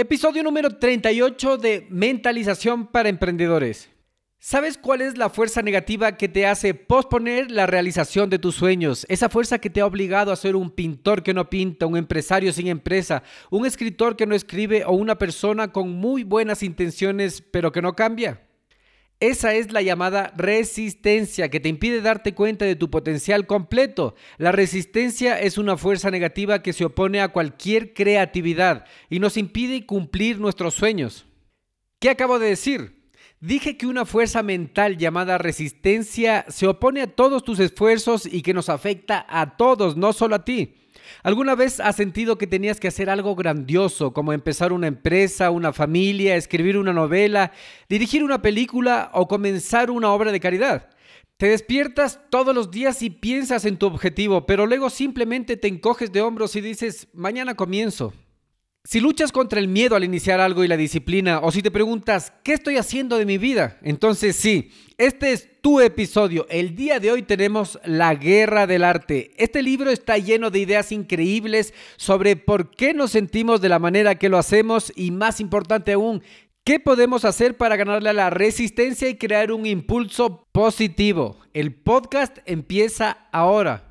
Episodio número 38 de Mentalización para Emprendedores. ¿Sabes cuál es la fuerza negativa que te hace posponer la realización de tus sueños? Esa fuerza que te ha obligado a ser un pintor que no pinta, un empresario sin empresa, un escritor que no escribe o una persona con muy buenas intenciones pero que no cambia. Esa es la llamada resistencia que te impide darte cuenta de tu potencial completo. La resistencia es una fuerza negativa que se opone a cualquier creatividad y nos impide cumplir nuestros sueños. ¿Qué acabo de decir? Dije que una fuerza mental llamada resistencia se opone a todos tus esfuerzos y que nos afecta a todos, no solo a ti. ¿Alguna vez has sentido que tenías que hacer algo grandioso, como empezar una empresa, una familia, escribir una novela, dirigir una película o comenzar una obra de caridad? Te despiertas todos los días y piensas en tu objetivo, pero luego simplemente te encoges de hombros y dices, mañana comienzo. Si luchas contra el miedo al iniciar algo y la disciplina, o si te preguntas, ¿qué estoy haciendo de mi vida? Entonces sí, este es tu episodio. El día de hoy tenemos La Guerra del Arte. Este libro está lleno de ideas increíbles sobre por qué nos sentimos de la manera que lo hacemos y más importante aún, ¿Qué podemos hacer para ganarle a la resistencia y crear un impulso positivo? El podcast empieza ahora.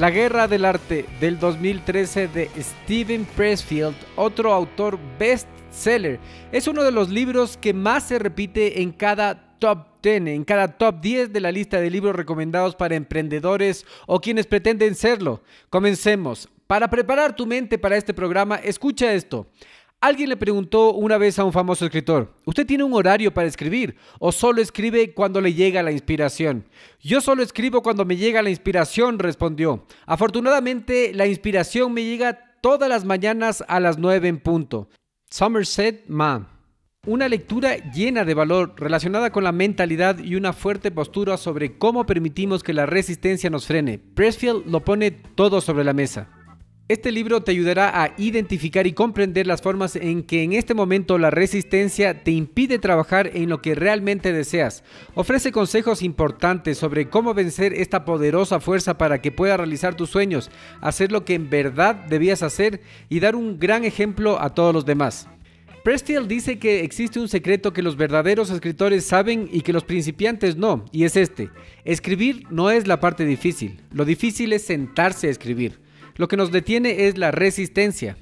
La Guerra del Arte del 2013 de Steven Pressfield, otro autor bestseller. Es uno de los libros que más se repite en cada top 10, en cada top 10 de la lista de libros recomendados para emprendedores o quienes pretenden serlo. Comencemos. Para preparar tu mente para este programa, escucha esto. Alguien le preguntó una vez a un famoso escritor, ¿usted tiene un horario para escribir o solo escribe cuando le llega la inspiración? Yo solo escribo cuando me llega la inspiración, respondió. Afortunadamente, la inspiración me llega todas las mañanas a las 9 en punto. Somerset Ma. Una lectura llena de valor relacionada con la mentalidad y una fuerte postura sobre cómo permitimos que la resistencia nos frene. Pressfield lo pone todo sobre la mesa. Este libro te ayudará a identificar y comprender las formas en que en este momento la resistencia te impide trabajar en lo que realmente deseas. Ofrece consejos importantes sobre cómo vencer esta poderosa fuerza para que puedas realizar tus sueños, hacer lo que en verdad debías hacer y dar un gran ejemplo a todos los demás. Prestiel dice que existe un secreto que los verdaderos escritores saben y que los principiantes no, y es este. Escribir no es la parte difícil, lo difícil es sentarse a escribir. Lo que nos detiene es la resistencia.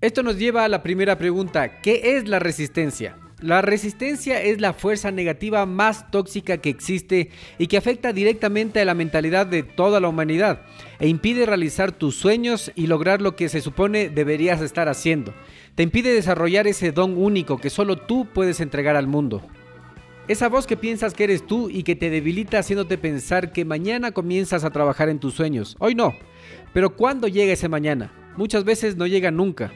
Esto nos lleva a la primera pregunta, ¿qué es la resistencia? La resistencia es la fuerza negativa más tóxica que existe y que afecta directamente a la mentalidad de toda la humanidad e impide realizar tus sueños y lograr lo que se supone deberías estar haciendo. Te impide desarrollar ese don único que solo tú puedes entregar al mundo. Esa voz que piensas que eres tú y que te debilita haciéndote pensar que mañana comienzas a trabajar en tus sueños. Hoy no. Pero ¿cuándo llega ese mañana? Muchas veces no llega nunca.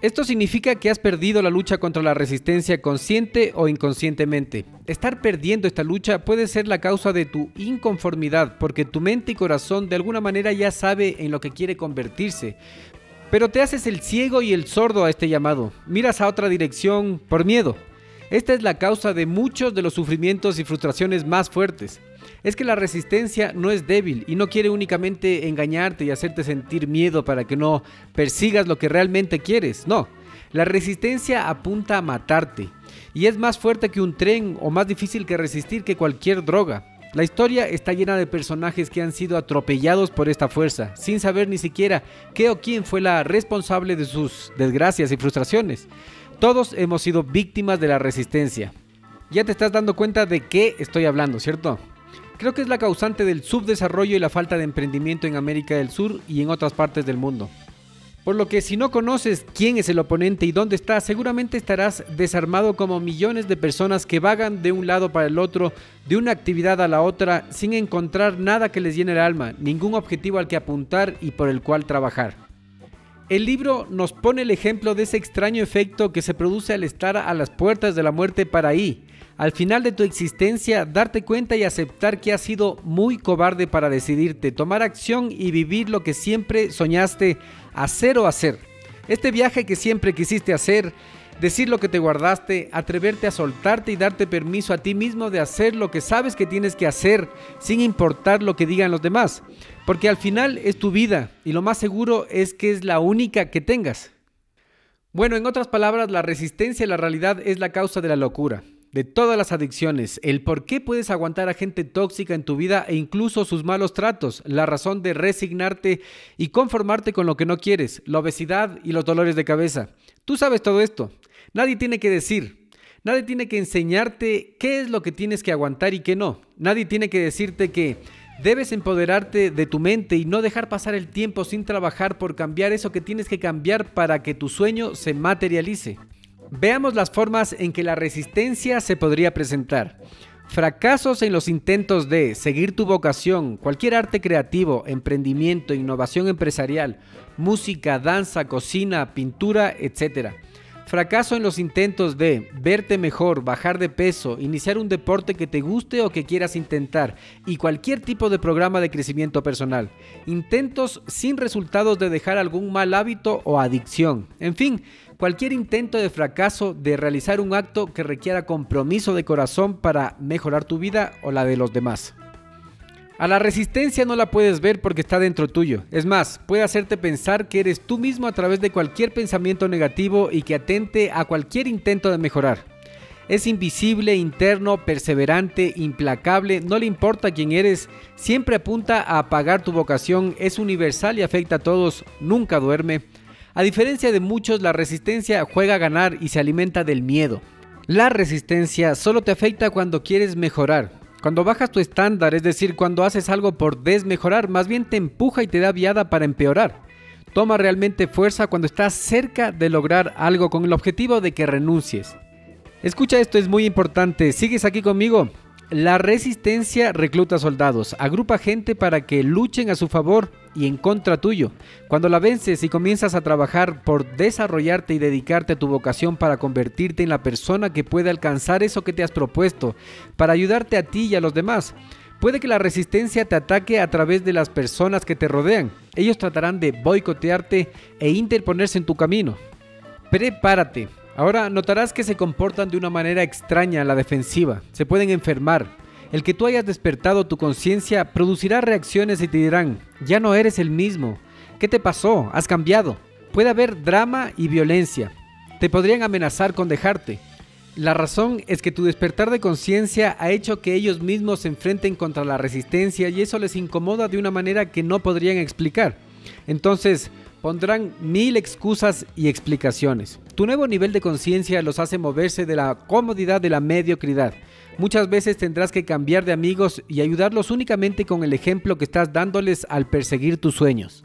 Esto significa que has perdido la lucha contra la resistencia consciente o inconscientemente. Estar perdiendo esta lucha puede ser la causa de tu inconformidad porque tu mente y corazón de alguna manera ya sabe en lo que quiere convertirse. Pero te haces el ciego y el sordo a este llamado. Miras a otra dirección por miedo. Esta es la causa de muchos de los sufrimientos y frustraciones más fuertes. Es que la resistencia no es débil y no quiere únicamente engañarte y hacerte sentir miedo para que no persigas lo que realmente quieres. No, la resistencia apunta a matarte y es más fuerte que un tren o más difícil que resistir que cualquier droga. La historia está llena de personajes que han sido atropellados por esta fuerza, sin saber ni siquiera qué o quién fue la responsable de sus desgracias y frustraciones. Todos hemos sido víctimas de la resistencia. Ya te estás dando cuenta de qué estoy hablando, ¿cierto? Creo que es la causante del subdesarrollo y la falta de emprendimiento en América del Sur y en otras partes del mundo. Por lo que si no conoces quién es el oponente y dónde está, seguramente estarás desarmado como millones de personas que vagan de un lado para el otro, de una actividad a la otra, sin encontrar nada que les llene el alma, ningún objetivo al que apuntar y por el cual trabajar. El libro nos pone el ejemplo de ese extraño efecto que se produce al estar a las puertas de la muerte para ahí, al final de tu existencia, darte cuenta y aceptar que has sido muy cobarde para decidirte, tomar acción y vivir lo que siempre soñaste hacer o hacer. Este viaje que siempre quisiste hacer, decir lo que te guardaste, atreverte a soltarte y darte permiso a ti mismo de hacer lo que sabes que tienes que hacer sin importar lo que digan los demás. Porque al final es tu vida y lo más seguro es que es la única que tengas. Bueno, en otras palabras, la resistencia a la realidad es la causa de la locura de todas las adicciones, el por qué puedes aguantar a gente tóxica en tu vida e incluso sus malos tratos, la razón de resignarte y conformarte con lo que no quieres, la obesidad y los dolores de cabeza. Tú sabes todo esto. Nadie tiene que decir, nadie tiene que enseñarte qué es lo que tienes que aguantar y qué no. Nadie tiene que decirte que debes empoderarte de tu mente y no dejar pasar el tiempo sin trabajar por cambiar eso que tienes que cambiar para que tu sueño se materialice. Veamos las formas en que la resistencia se podría presentar. Fracasos en los intentos de seguir tu vocación, cualquier arte creativo, emprendimiento, innovación empresarial, música, danza, cocina, pintura, etc. Fracaso en los intentos de verte mejor, bajar de peso, iniciar un deporte que te guste o que quieras intentar y cualquier tipo de programa de crecimiento personal. Intentos sin resultados de dejar algún mal hábito o adicción. En fin, cualquier intento de fracaso de realizar un acto que requiera compromiso de corazón para mejorar tu vida o la de los demás. A la resistencia no la puedes ver porque está dentro tuyo. Es más, puede hacerte pensar que eres tú mismo a través de cualquier pensamiento negativo y que atente a cualquier intento de mejorar. Es invisible, interno, perseverante, implacable, no le importa quién eres, siempre apunta a apagar tu vocación, es universal y afecta a todos, nunca duerme, a diferencia de muchos, la resistencia juega a ganar y se alimenta del miedo. La resistencia solo te afecta cuando quieres mejorar. Cuando bajas tu estándar, es decir, cuando haces algo por desmejorar, más bien te empuja y te da viada para empeorar. Toma realmente fuerza cuando estás cerca de lograr algo con el objetivo de que renuncies. Escucha esto, es muy importante. ¿Sigues aquí conmigo? La resistencia recluta soldados, agrupa gente para que luchen a su favor y en contra tuyo. Cuando la vences y comienzas a trabajar por desarrollarte y dedicarte a tu vocación para convertirte en la persona que puede alcanzar eso que te has propuesto, para ayudarte a ti y a los demás. Puede que la resistencia te ataque a través de las personas que te rodean. Ellos tratarán de boicotearte e interponerse en tu camino. Prepárate, Ahora notarás que se comportan de una manera extraña a la defensiva, se pueden enfermar. El que tú hayas despertado tu conciencia producirá reacciones y te dirán, ya no eres el mismo. ¿Qué te pasó? ¿Has cambiado? Puede haber drama y violencia. Te podrían amenazar con dejarte. La razón es que tu despertar de conciencia ha hecho que ellos mismos se enfrenten contra la resistencia y eso les incomoda de una manera que no podrían explicar. Entonces, pondrán mil excusas y explicaciones. Tu nuevo nivel de conciencia los hace moverse de la comodidad de la mediocridad. Muchas veces tendrás que cambiar de amigos y ayudarlos únicamente con el ejemplo que estás dándoles al perseguir tus sueños.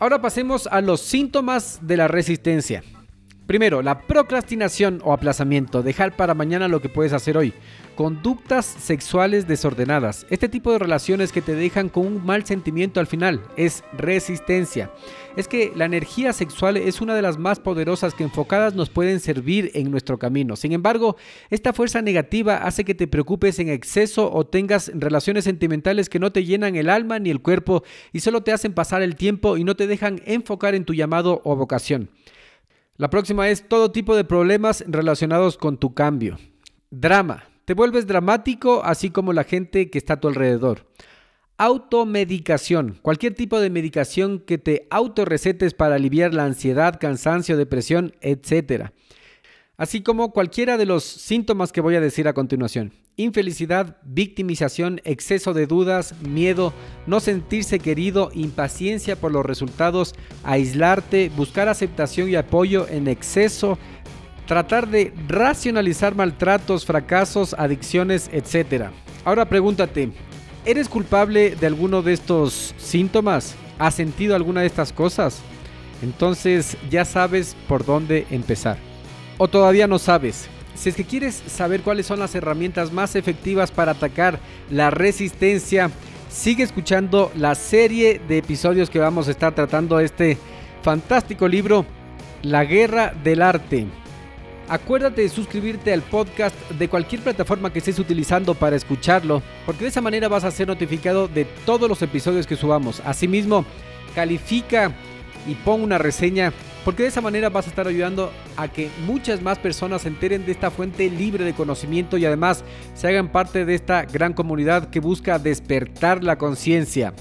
Ahora pasemos a los síntomas de la resistencia. Primero, la procrastinación o aplazamiento, dejar para mañana lo que puedes hacer hoy. Conductas sexuales desordenadas. Este tipo de relaciones que te dejan con un mal sentimiento al final es resistencia. Es que la energía sexual es una de las más poderosas que enfocadas nos pueden servir en nuestro camino. Sin embargo, esta fuerza negativa hace que te preocupes en exceso o tengas relaciones sentimentales que no te llenan el alma ni el cuerpo y solo te hacen pasar el tiempo y no te dejan enfocar en tu llamado o vocación. La próxima es todo tipo de problemas relacionados con tu cambio. Drama. Te vuelves dramático, así como la gente que está a tu alrededor. Automedicación, cualquier tipo de medicación que te autorrecetes para aliviar la ansiedad, cansancio, depresión, etc. Así como cualquiera de los síntomas que voy a decir a continuación. Infelicidad, victimización, exceso de dudas, miedo, no sentirse querido, impaciencia por los resultados, aislarte, buscar aceptación y apoyo en exceso, tratar de racionalizar maltratos, fracasos, adicciones, etc. Ahora pregúntate, ¿Eres culpable de alguno de estos síntomas? ¿Has sentido alguna de estas cosas? Entonces ya sabes por dónde empezar. O todavía no sabes. Si es que quieres saber cuáles son las herramientas más efectivas para atacar la resistencia, sigue escuchando la serie de episodios que vamos a estar tratando este fantástico libro, La Guerra del Arte. Acuérdate de suscribirte al podcast de cualquier plataforma que estés utilizando para escucharlo, porque de esa manera vas a ser notificado de todos los episodios que subamos. Asimismo, califica y pon una reseña, porque de esa manera vas a estar ayudando a que muchas más personas se enteren de esta fuente libre de conocimiento y además se hagan parte de esta gran comunidad que busca despertar la conciencia.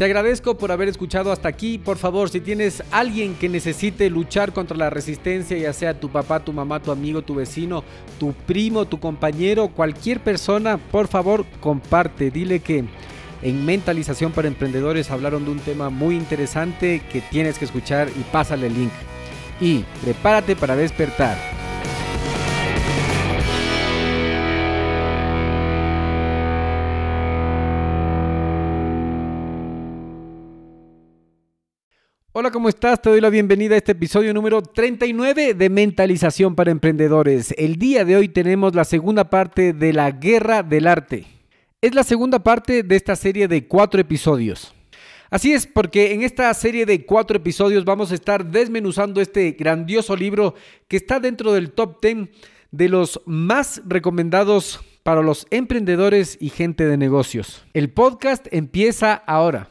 Te agradezco por haber escuchado hasta aquí. Por favor, si tienes alguien que necesite luchar contra la resistencia, ya sea tu papá, tu mamá, tu amigo, tu vecino, tu primo, tu compañero, cualquier persona, por favor, comparte. Dile que en Mentalización para Emprendedores hablaron de un tema muy interesante que tienes que escuchar y pásale el link. Y prepárate para despertar. Hola, ¿cómo estás? Te doy la bienvenida a este episodio número 39 de Mentalización para Emprendedores. El día de hoy tenemos la segunda parte de la Guerra del Arte. Es la segunda parte de esta serie de cuatro episodios. Así es, porque en esta serie de cuatro episodios vamos a estar desmenuzando este grandioso libro que está dentro del top 10 de los más recomendados para los emprendedores y gente de negocios. El podcast empieza ahora.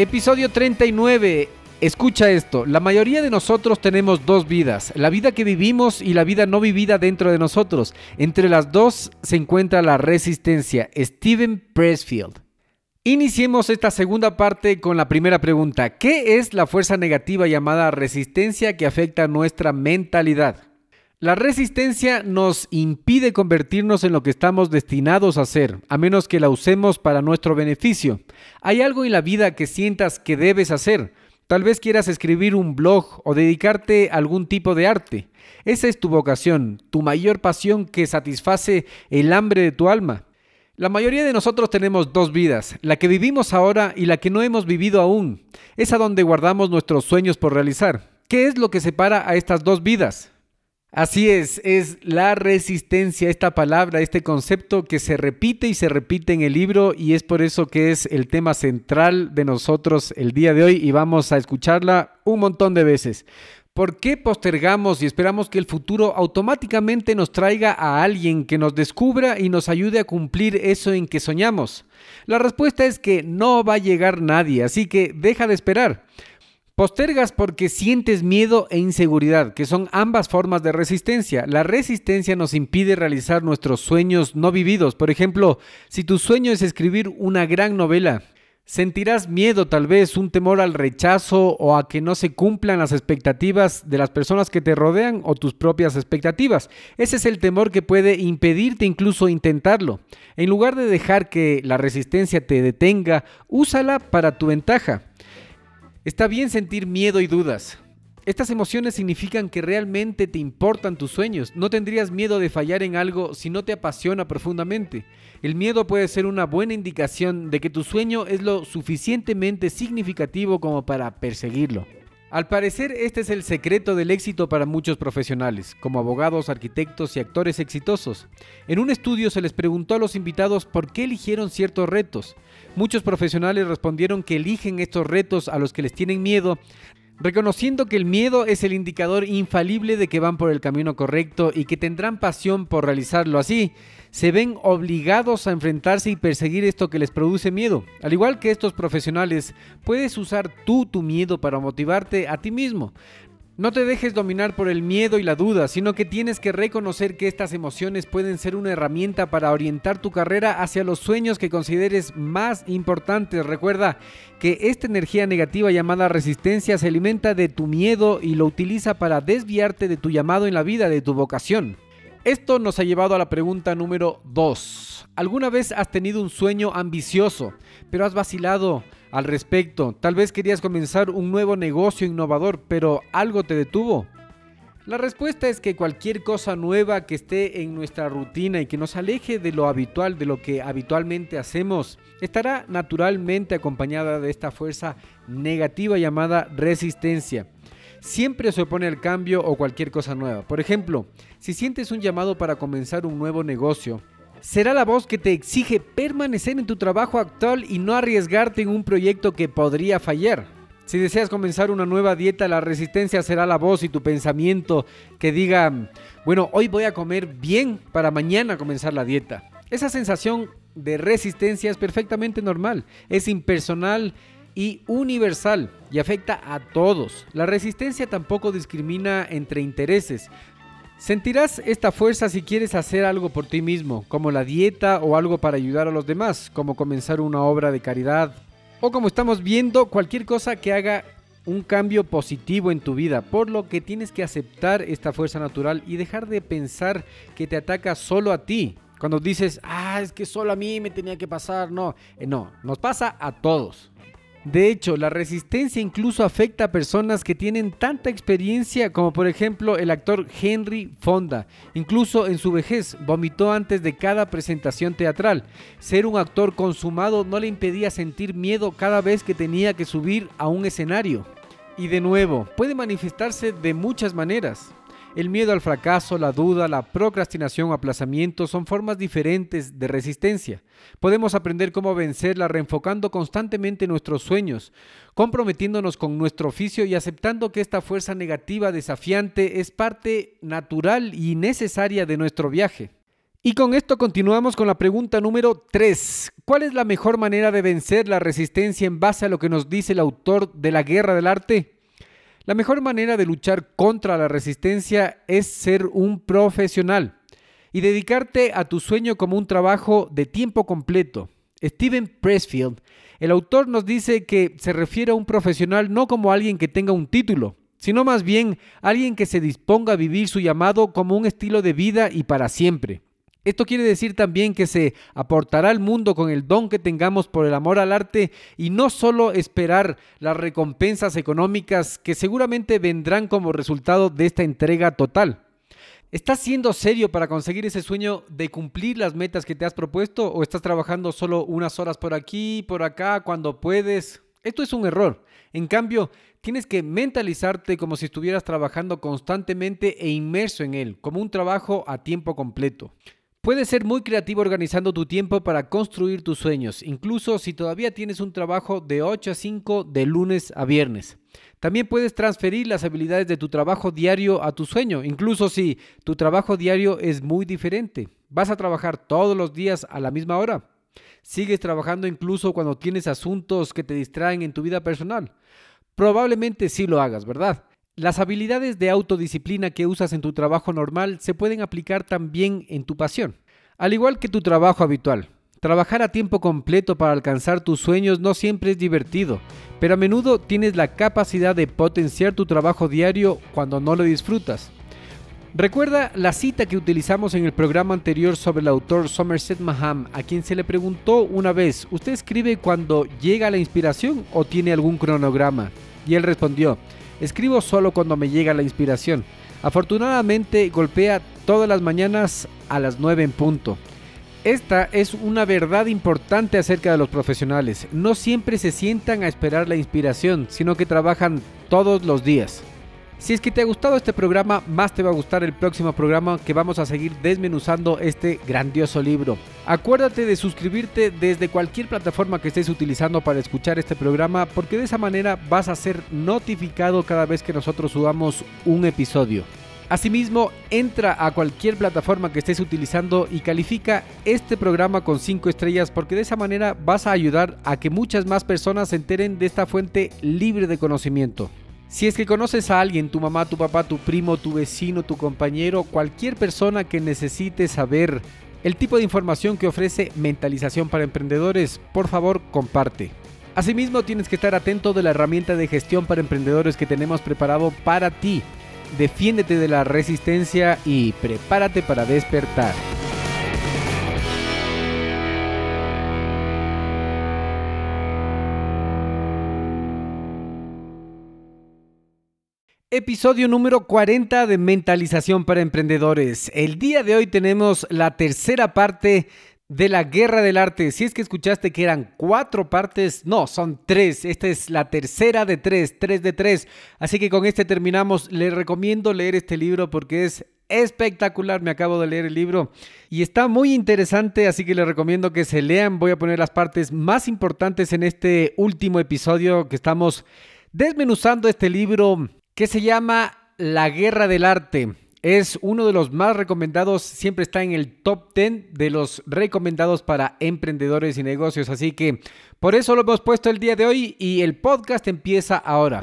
Episodio 39. Escucha esto, la mayoría de nosotros tenemos dos vidas, la vida que vivimos y la vida no vivida dentro de nosotros. Entre las dos se encuentra la resistencia. Steven Pressfield. Iniciemos esta segunda parte con la primera pregunta. ¿Qué es la fuerza negativa llamada resistencia que afecta nuestra mentalidad? La resistencia nos impide convertirnos en lo que estamos destinados a ser, a menos que la usemos para nuestro beneficio. Hay algo en la vida que sientas que debes hacer. Tal vez quieras escribir un blog o dedicarte a algún tipo de arte. Esa es tu vocación, tu mayor pasión que satisface el hambre de tu alma. La mayoría de nosotros tenemos dos vidas, la que vivimos ahora y la que no hemos vivido aún. Es a donde guardamos nuestros sueños por realizar. ¿Qué es lo que separa a estas dos vidas? Así es, es la resistencia, esta palabra, este concepto que se repite y se repite en el libro y es por eso que es el tema central de nosotros el día de hoy y vamos a escucharla un montón de veces. ¿Por qué postergamos y esperamos que el futuro automáticamente nos traiga a alguien que nos descubra y nos ayude a cumplir eso en que soñamos? La respuesta es que no va a llegar nadie, así que deja de esperar. Postergas porque sientes miedo e inseguridad, que son ambas formas de resistencia. La resistencia nos impide realizar nuestros sueños no vividos. Por ejemplo, si tu sueño es escribir una gran novela, sentirás miedo tal vez, un temor al rechazo o a que no se cumplan las expectativas de las personas que te rodean o tus propias expectativas. Ese es el temor que puede impedirte incluso intentarlo. En lugar de dejar que la resistencia te detenga, úsala para tu ventaja. Está bien sentir miedo y dudas. Estas emociones significan que realmente te importan tus sueños. No tendrías miedo de fallar en algo si no te apasiona profundamente. El miedo puede ser una buena indicación de que tu sueño es lo suficientemente significativo como para perseguirlo. Al parecer, este es el secreto del éxito para muchos profesionales, como abogados, arquitectos y actores exitosos. En un estudio se les preguntó a los invitados por qué eligieron ciertos retos. Muchos profesionales respondieron que eligen estos retos a los que les tienen miedo, reconociendo que el miedo es el indicador infalible de que van por el camino correcto y que tendrán pasión por realizarlo así se ven obligados a enfrentarse y perseguir esto que les produce miedo. Al igual que estos profesionales, puedes usar tú tu miedo para motivarte a ti mismo. No te dejes dominar por el miedo y la duda, sino que tienes que reconocer que estas emociones pueden ser una herramienta para orientar tu carrera hacia los sueños que consideres más importantes. Recuerda que esta energía negativa llamada resistencia se alimenta de tu miedo y lo utiliza para desviarte de tu llamado en la vida, de tu vocación. Esto nos ha llevado a la pregunta número 2. ¿Alguna vez has tenido un sueño ambicioso, pero has vacilado al respecto? Tal vez querías comenzar un nuevo negocio innovador, pero algo te detuvo. La respuesta es que cualquier cosa nueva que esté en nuestra rutina y que nos aleje de lo habitual, de lo que habitualmente hacemos, estará naturalmente acompañada de esta fuerza negativa llamada resistencia siempre se opone al cambio o cualquier cosa nueva. Por ejemplo, si sientes un llamado para comenzar un nuevo negocio, será la voz que te exige permanecer en tu trabajo actual y no arriesgarte en un proyecto que podría fallar. Si deseas comenzar una nueva dieta, la resistencia será la voz y tu pensamiento que diga, bueno, hoy voy a comer bien para mañana comenzar la dieta. Esa sensación de resistencia es perfectamente normal, es impersonal y universal y afecta a todos. La resistencia tampoco discrimina entre intereses. Sentirás esta fuerza si quieres hacer algo por ti mismo, como la dieta o algo para ayudar a los demás, como comenzar una obra de caridad, o como estamos viendo, cualquier cosa que haga un cambio positivo en tu vida, por lo que tienes que aceptar esta fuerza natural y dejar de pensar que te ataca solo a ti. Cuando dices, ah, es que solo a mí me tenía que pasar, no, eh, no, nos pasa a todos. De hecho, la resistencia incluso afecta a personas que tienen tanta experiencia como por ejemplo el actor Henry Fonda. Incluso en su vejez vomitó antes de cada presentación teatral. Ser un actor consumado no le impedía sentir miedo cada vez que tenía que subir a un escenario. Y de nuevo, puede manifestarse de muchas maneras. El miedo al fracaso, la duda, la procrastinación aplazamiento son formas diferentes de resistencia. Podemos aprender cómo vencerla reenfocando constantemente nuestros sueños, comprometiéndonos con nuestro oficio y aceptando que esta fuerza negativa desafiante es parte natural y necesaria de nuestro viaje. Y con esto continuamos con la pregunta número 3. ¿Cuál es la mejor manera de vencer la resistencia en base a lo que nos dice el autor de la Guerra del Arte? La mejor manera de luchar contra la resistencia es ser un profesional y dedicarte a tu sueño como un trabajo de tiempo completo. Steven Pressfield, el autor nos dice que se refiere a un profesional no como alguien que tenga un título, sino más bien alguien que se disponga a vivir su llamado como un estilo de vida y para siempre. Esto quiere decir también que se aportará al mundo con el don que tengamos por el amor al arte y no solo esperar las recompensas económicas que seguramente vendrán como resultado de esta entrega total. ¿Estás siendo serio para conseguir ese sueño de cumplir las metas que te has propuesto o estás trabajando solo unas horas por aquí, por acá, cuando puedes? Esto es un error. En cambio, tienes que mentalizarte como si estuvieras trabajando constantemente e inmerso en él, como un trabajo a tiempo completo. Puedes ser muy creativo organizando tu tiempo para construir tus sueños, incluso si todavía tienes un trabajo de 8 a 5 de lunes a viernes. También puedes transferir las habilidades de tu trabajo diario a tu sueño, incluso si tu trabajo diario es muy diferente. ¿Vas a trabajar todos los días a la misma hora? ¿Sigues trabajando incluso cuando tienes asuntos que te distraen en tu vida personal? Probablemente sí lo hagas, ¿verdad? Las habilidades de autodisciplina que usas en tu trabajo normal se pueden aplicar también en tu pasión. Al igual que tu trabajo habitual, trabajar a tiempo completo para alcanzar tus sueños no siempre es divertido, pero a menudo tienes la capacidad de potenciar tu trabajo diario cuando no lo disfrutas. Recuerda la cita que utilizamos en el programa anterior sobre el autor Somerset Maham, a quien se le preguntó una vez, ¿usted escribe cuando llega la inspiración o tiene algún cronograma? Y él respondió, escribo solo cuando me llega la inspiración. Afortunadamente golpea todas las mañanas a las 9 en punto. Esta es una verdad importante acerca de los profesionales. No siempre se sientan a esperar la inspiración, sino que trabajan todos los días. Si es que te ha gustado este programa, más te va a gustar el próximo programa que vamos a seguir desmenuzando este grandioso libro. Acuérdate de suscribirte desde cualquier plataforma que estés utilizando para escuchar este programa porque de esa manera vas a ser notificado cada vez que nosotros subamos un episodio. Asimismo, entra a cualquier plataforma que estés utilizando y califica este programa con 5 estrellas porque de esa manera vas a ayudar a que muchas más personas se enteren de esta fuente libre de conocimiento. Si es que conoces a alguien, tu mamá, tu papá, tu primo, tu vecino, tu compañero, cualquier persona que necesite saber el tipo de información que ofrece Mentalización para Emprendedores, por favor comparte. Asimismo, tienes que estar atento de la herramienta de gestión para emprendedores que tenemos preparado para ti. Defiéndete de la resistencia y prepárate para despertar. Episodio número 40 de Mentalización para Emprendedores. El día de hoy tenemos la tercera parte de la Guerra del Arte. Si es que escuchaste que eran cuatro partes, no, son tres. Esta es la tercera de tres, tres de tres. Así que con este terminamos. Les recomiendo leer este libro porque es espectacular. Me acabo de leer el libro y está muy interesante, así que les recomiendo que se lean. Voy a poner las partes más importantes en este último episodio que estamos desmenuzando este libro que se llama La Guerra del Arte. Es uno de los más recomendados, siempre está en el top 10 de los recomendados para emprendedores y negocios. Así que por eso lo hemos puesto el día de hoy y el podcast empieza ahora.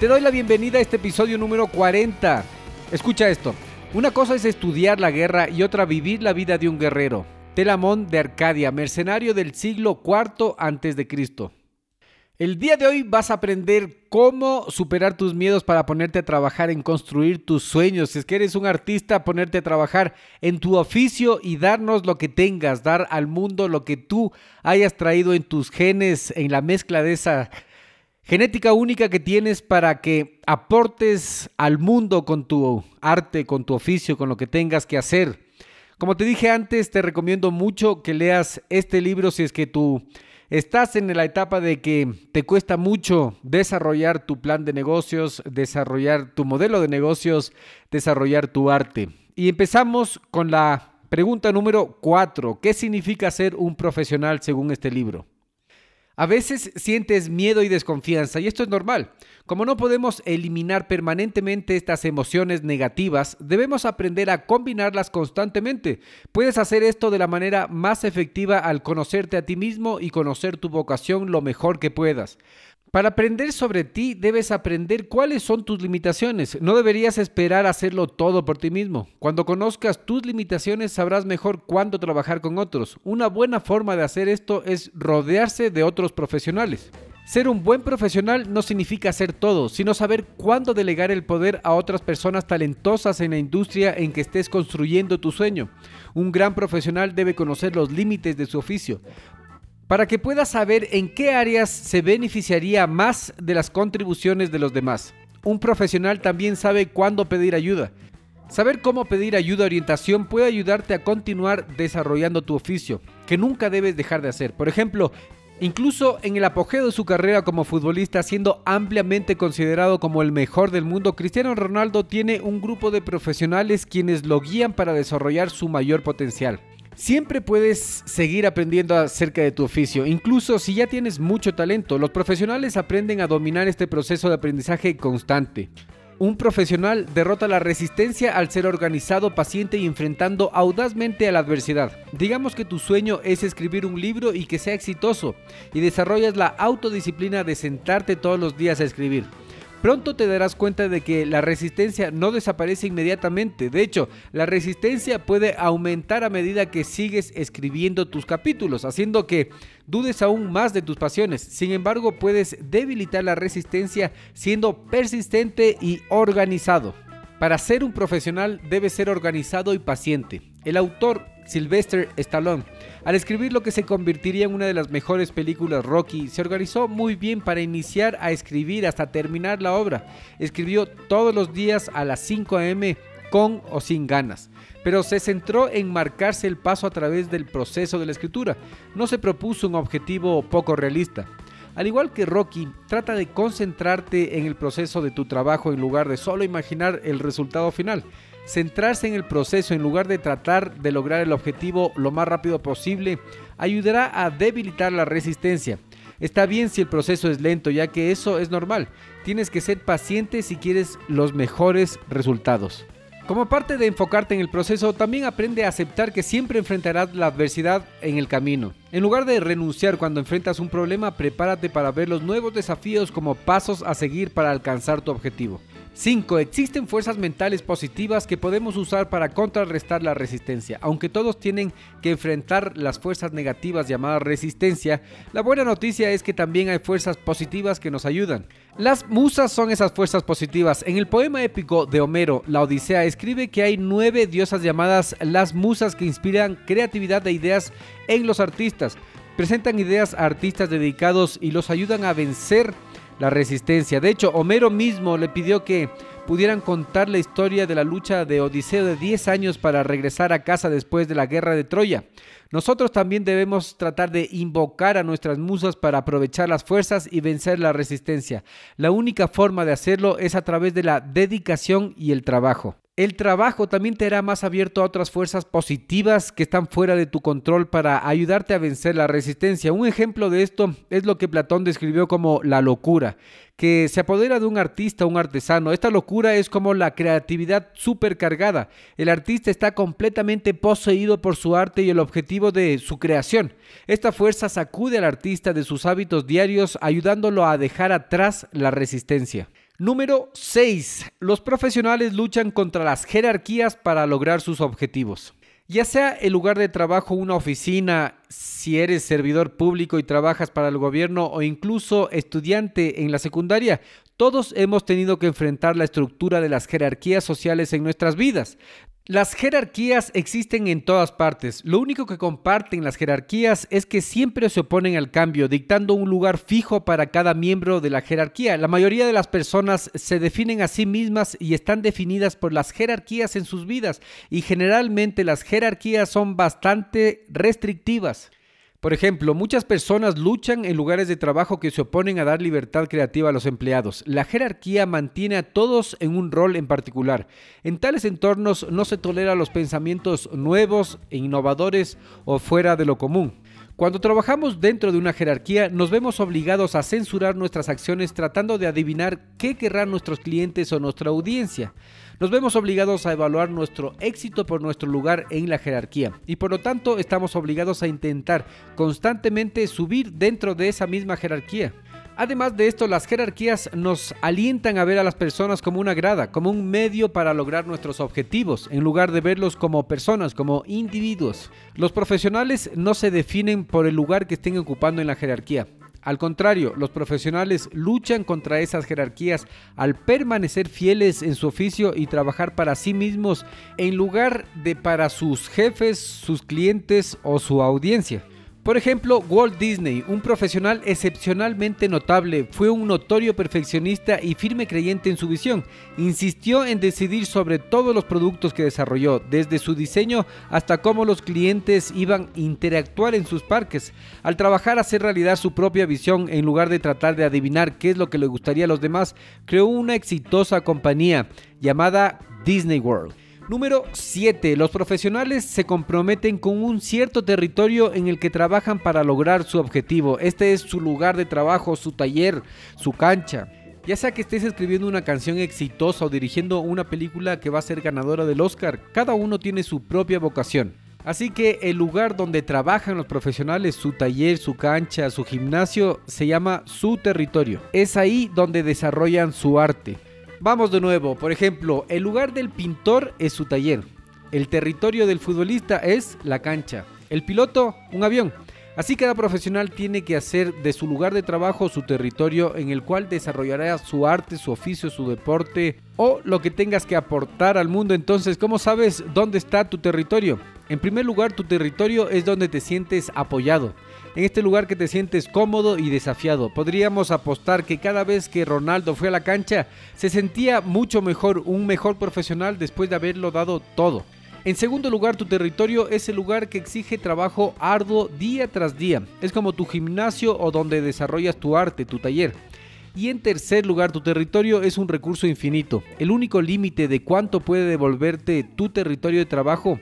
Te doy la bienvenida a este episodio número 40. Escucha esto. Una cosa es estudiar la guerra y otra vivir la vida de un guerrero. Telamón de Arcadia, mercenario del siglo IV Cristo. El día de hoy vas a aprender cómo superar tus miedos para ponerte a trabajar en construir tus sueños. Si es que eres un artista, ponerte a trabajar en tu oficio y darnos lo que tengas, dar al mundo lo que tú hayas traído en tus genes, en la mezcla de esa Genética única que tienes para que aportes al mundo con tu arte, con tu oficio, con lo que tengas que hacer. Como te dije antes, te recomiendo mucho que leas este libro si es que tú estás en la etapa de que te cuesta mucho desarrollar tu plan de negocios, desarrollar tu modelo de negocios, desarrollar tu arte. Y empezamos con la pregunta número 4. ¿Qué significa ser un profesional según este libro? A veces sientes miedo y desconfianza y esto es normal. Como no podemos eliminar permanentemente estas emociones negativas, debemos aprender a combinarlas constantemente. Puedes hacer esto de la manera más efectiva al conocerte a ti mismo y conocer tu vocación lo mejor que puedas. Para aprender sobre ti debes aprender cuáles son tus limitaciones. No deberías esperar hacerlo todo por ti mismo. Cuando conozcas tus limitaciones sabrás mejor cuándo trabajar con otros. Una buena forma de hacer esto es rodearse de otros profesionales. Ser un buen profesional no significa hacer todo, sino saber cuándo delegar el poder a otras personas talentosas en la industria en que estés construyendo tu sueño. Un gran profesional debe conocer los límites de su oficio para que pueda saber en qué áreas se beneficiaría más de las contribuciones de los demás. Un profesional también sabe cuándo pedir ayuda. Saber cómo pedir ayuda o orientación puede ayudarte a continuar desarrollando tu oficio, que nunca debes dejar de hacer. Por ejemplo, incluso en el apogeo de su carrera como futbolista, siendo ampliamente considerado como el mejor del mundo, Cristiano Ronaldo tiene un grupo de profesionales quienes lo guían para desarrollar su mayor potencial. Siempre puedes seguir aprendiendo acerca de tu oficio, incluso si ya tienes mucho talento. Los profesionales aprenden a dominar este proceso de aprendizaje constante. Un profesional derrota la resistencia al ser organizado, paciente y enfrentando audazmente a la adversidad. Digamos que tu sueño es escribir un libro y que sea exitoso, y desarrollas la autodisciplina de sentarte todos los días a escribir. Pronto te darás cuenta de que la resistencia no desaparece inmediatamente. De hecho, la resistencia puede aumentar a medida que sigues escribiendo tus capítulos, haciendo que dudes aún más de tus pasiones. Sin embargo, puedes debilitar la resistencia siendo persistente y organizado. Para ser un profesional debes ser organizado y paciente. El autor Sylvester Stallone, al escribir lo que se convertiría en una de las mejores películas Rocky, se organizó muy bien para iniciar a escribir hasta terminar la obra. Escribió todos los días a las 5 a.m. con o sin ganas, pero se centró en marcarse el paso a través del proceso de la escritura. No se propuso un objetivo poco realista. Al igual que Rocky, trata de concentrarte en el proceso de tu trabajo en lugar de solo imaginar el resultado final. Centrarse en el proceso en lugar de tratar de lograr el objetivo lo más rápido posible ayudará a debilitar la resistencia. Está bien si el proceso es lento, ya que eso es normal. Tienes que ser paciente si quieres los mejores resultados. Como parte de enfocarte en el proceso, también aprende a aceptar que siempre enfrentarás la adversidad en el camino. En lugar de renunciar cuando enfrentas un problema, prepárate para ver los nuevos desafíos como pasos a seguir para alcanzar tu objetivo. 5. Existen fuerzas mentales positivas que podemos usar para contrarrestar la resistencia. Aunque todos tienen que enfrentar las fuerzas negativas llamadas resistencia, la buena noticia es que también hay fuerzas positivas que nos ayudan. Las musas son esas fuerzas positivas. En el poema épico de Homero, La Odisea, escribe que hay nueve diosas llamadas las musas que inspiran creatividad e ideas en los artistas. Presentan ideas a artistas dedicados y los ayudan a vencer la resistencia. De hecho, Homero mismo le pidió que pudieran contar la historia de la lucha de Odiseo de 10 años para regresar a casa después de la guerra de Troya. Nosotros también debemos tratar de invocar a nuestras musas para aprovechar las fuerzas y vencer la resistencia. La única forma de hacerlo es a través de la dedicación y el trabajo. El trabajo también te hará más abierto a otras fuerzas positivas que están fuera de tu control para ayudarte a vencer la resistencia. Un ejemplo de esto es lo que Platón describió como la locura, que se apodera de un artista un artesano. Esta locura es como la creatividad supercargada. El artista está completamente poseído por su arte y el objetivo de su creación. Esta fuerza sacude al artista de sus hábitos diarios, ayudándolo a dejar atrás la resistencia. Número 6. Los profesionales luchan contra las jerarquías para lograr sus objetivos. Ya sea el lugar de trabajo, una oficina, si eres servidor público y trabajas para el gobierno o incluso estudiante en la secundaria, todos hemos tenido que enfrentar la estructura de las jerarquías sociales en nuestras vidas. Las jerarquías existen en todas partes. Lo único que comparten las jerarquías es que siempre se oponen al cambio, dictando un lugar fijo para cada miembro de la jerarquía. La mayoría de las personas se definen a sí mismas y están definidas por las jerarquías en sus vidas y generalmente las jerarquías son bastante restrictivas. Por ejemplo, muchas personas luchan en lugares de trabajo que se oponen a dar libertad creativa a los empleados. La jerarquía mantiene a todos en un rol en particular. En tales entornos no se tolera los pensamientos nuevos e innovadores o fuera de lo común. Cuando trabajamos dentro de una jerarquía, nos vemos obligados a censurar nuestras acciones tratando de adivinar qué querrán nuestros clientes o nuestra audiencia. Nos vemos obligados a evaluar nuestro éxito por nuestro lugar en la jerarquía y por lo tanto estamos obligados a intentar constantemente subir dentro de esa misma jerarquía. Además de esto, las jerarquías nos alientan a ver a las personas como una grada, como un medio para lograr nuestros objetivos, en lugar de verlos como personas, como individuos. Los profesionales no se definen por el lugar que estén ocupando en la jerarquía. Al contrario, los profesionales luchan contra esas jerarquías al permanecer fieles en su oficio y trabajar para sí mismos en lugar de para sus jefes, sus clientes o su audiencia. Por ejemplo, Walt Disney, un profesional excepcionalmente notable, fue un notorio perfeccionista y firme creyente en su visión. Insistió en decidir sobre todos los productos que desarrolló, desde su diseño hasta cómo los clientes iban a interactuar en sus parques. Al trabajar a hacer realidad su propia visión, en lugar de tratar de adivinar qué es lo que le gustaría a los demás, creó una exitosa compañía llamada Disney World. Número 7. Los profesionales se comprometen con un cierto territorio en el que trabajan para lograr su objetivo. Este es su lugar de trabajo, su taller, su cancha. Ya sea que estés escribiendo una canción exitosa o dirigiendo una película que va a ser ganadora del Oscar, cada uno tiene su propia vocación. Así que el lugar donde trabajan los profesionales, su taller, su cancha, su gimnasio, se llama su territorio. Es ahí donde desarrollan su arte. Vamos de nuevo, por ejemplo, el lugar del pintor es su taller, el territorio del futbolista es la cancha, el piloto un avión. Así cada profesional tiene que hacer de su lugar de trabajo su territorio en el cual desarrollará su arte, su oficio, su deporte o lo que tengas que aportar al mundo. Entonces, ¿cómo sabes dónde está tu territorio? En primer lugar, tu territorio es donde te sientes apoyado en este lugar que te sientes cómodo y desafiado. Podríamos apostar que cada vez que Ronaldo fue a la cancha se sentía mucho mejor, un mejor profesional después de haberlo dado todo. En segundo lugar, tu territorio es el lugar que exige trabajo arduo día tras día. Es como tu gimnasio o donde desarrollas tu arte, tu taller. Y en tercer lugar, tu territorio es un recurso infinito. El único límite de cuánto puede devolverte tu territorio de trabajo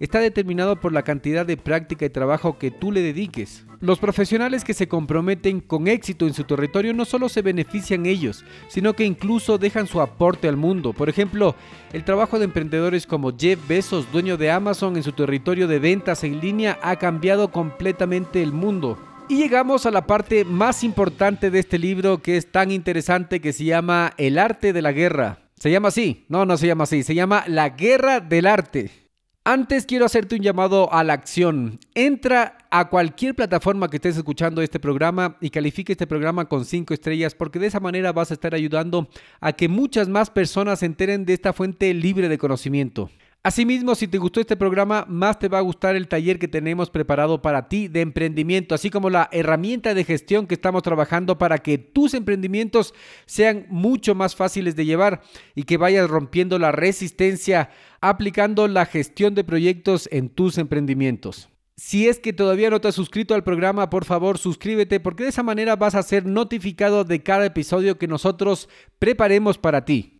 está determinado por la cantidad de práctica y trabajo que tú le dediques. Los profesionales que se comprometen con éxito en su territorio no solo se benefician ellos, sino que incluso dejan su aporte al mundo. Por ejemplo, el trabajo de emprendedores como Jeff Bezos, dueño de Amazon en su territorio de ventas en línea, ha cambiado completamente el mundo. Y llegamos a la parte más importante de este libro que es tan interesante que se llama El arte de la guerra. ¿Se llama así? No, no se llama así, se llama La guerra del arte. Antes quiero hacerte un llamado a la acción. Entra a cualquier plataforma que estés escuchando este programa y califique este programa con 5 estrellas porque de esa manera vas a estar ayudando a que muchas más personas se enteren de esta fuente libre de conocimiento. Asimismo, si te gustó este programa, más te va a gustar el taller que tenemos preparado para ti de emprendimiento, así como la herramienta de gestión que estamos trabajando para que tus emprendimientos sean mucho más fáciles de llevar y que vayas rompiendo la resistencia aplicando la gestión de proyectos en tus emprendimientos. Si es que todavía no te has suscrito al programa, por favor suscríbete porque de esa manera vas a ser notificado de cada episodio que nosotros preparemos para ti.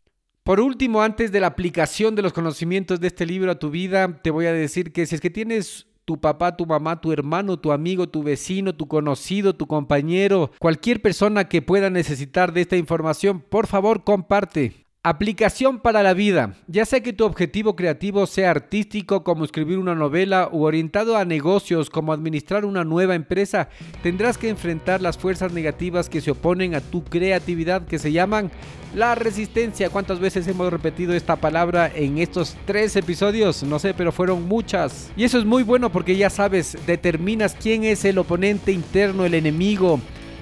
Por último, antes de la aplicación de los conocimientos de este libro a tu vida, te voy a decir que si es que tienes tu papá, tu mamá, tu hermano, tu amigo, tu vecino, tu conocido, tu compañero, cualquier persona que pueda necesitar de esta información, por favor comparte. Aplicación para la vida. Ya sea que tu objetivo creativo sea artístico como escribir una novela o orientado a negocios como administrar una nueva empresa, tendrás que enfrentar las fuerzas negativas que se oponen a tu creatividad que se llaman la resistencia. ¿Cuántas veces hemos repetido esta palabra en estos tres episodios? No sé, pero fueron muchas. Y eso es muy bueno porque ya sabes, determinas quién es el oponente interno, el enemigo.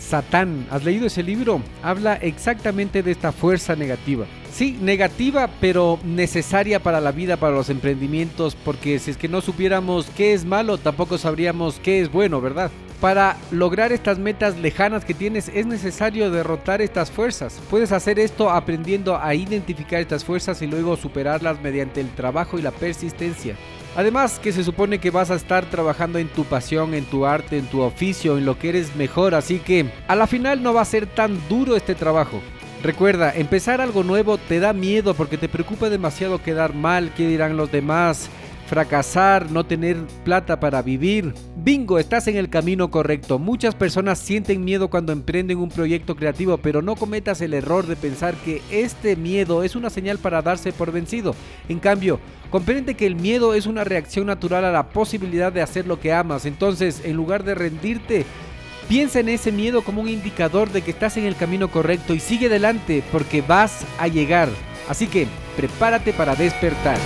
Satán. ¿Has leído ese libro? Habla exactamente de esta fuerza negativa. Sí, negativa, pero necesaria para la vida, para los emprendimientos, porque si es que no supiéramos qué es malo, tampoco sabríamos qué es bueno, ¿verdad? Para lograr estas metas lejanas que tienes es necesario derrotar estas fuerzas. Puedes hacer esto aprendiendo a identificar estas fuerzas y luego superarlas mediante el trabajo y la persistencia. Además que se supone que vas a estar trabajando en tu pasión, en tu arte, en tu oficio, en lo que eres mejor, así que a la final no va a ser tan duro este trabajo. Recuerda, empezar algo nuevo te da miedo porque te preocupa demasiado quedar mal, qué dirán los demás, fracasar, no tener plata para vivir. Bingo, estás en el camino correcto. Muchas personas sienten miedo cuando emprenden un proyecto creativo, pero no cometas el error de pensar que este miedo es una señal para darse por vencido. En cambio, comprende que el miedo es una reacción natural a la posibilidad de hacer lo que amas. Entonces, en lugar de rendirte, Piensa en ese miedo como un indicador de que estás en el camino correcto y sigue adelante porque vas a llegar. Así que prepárate para despertar.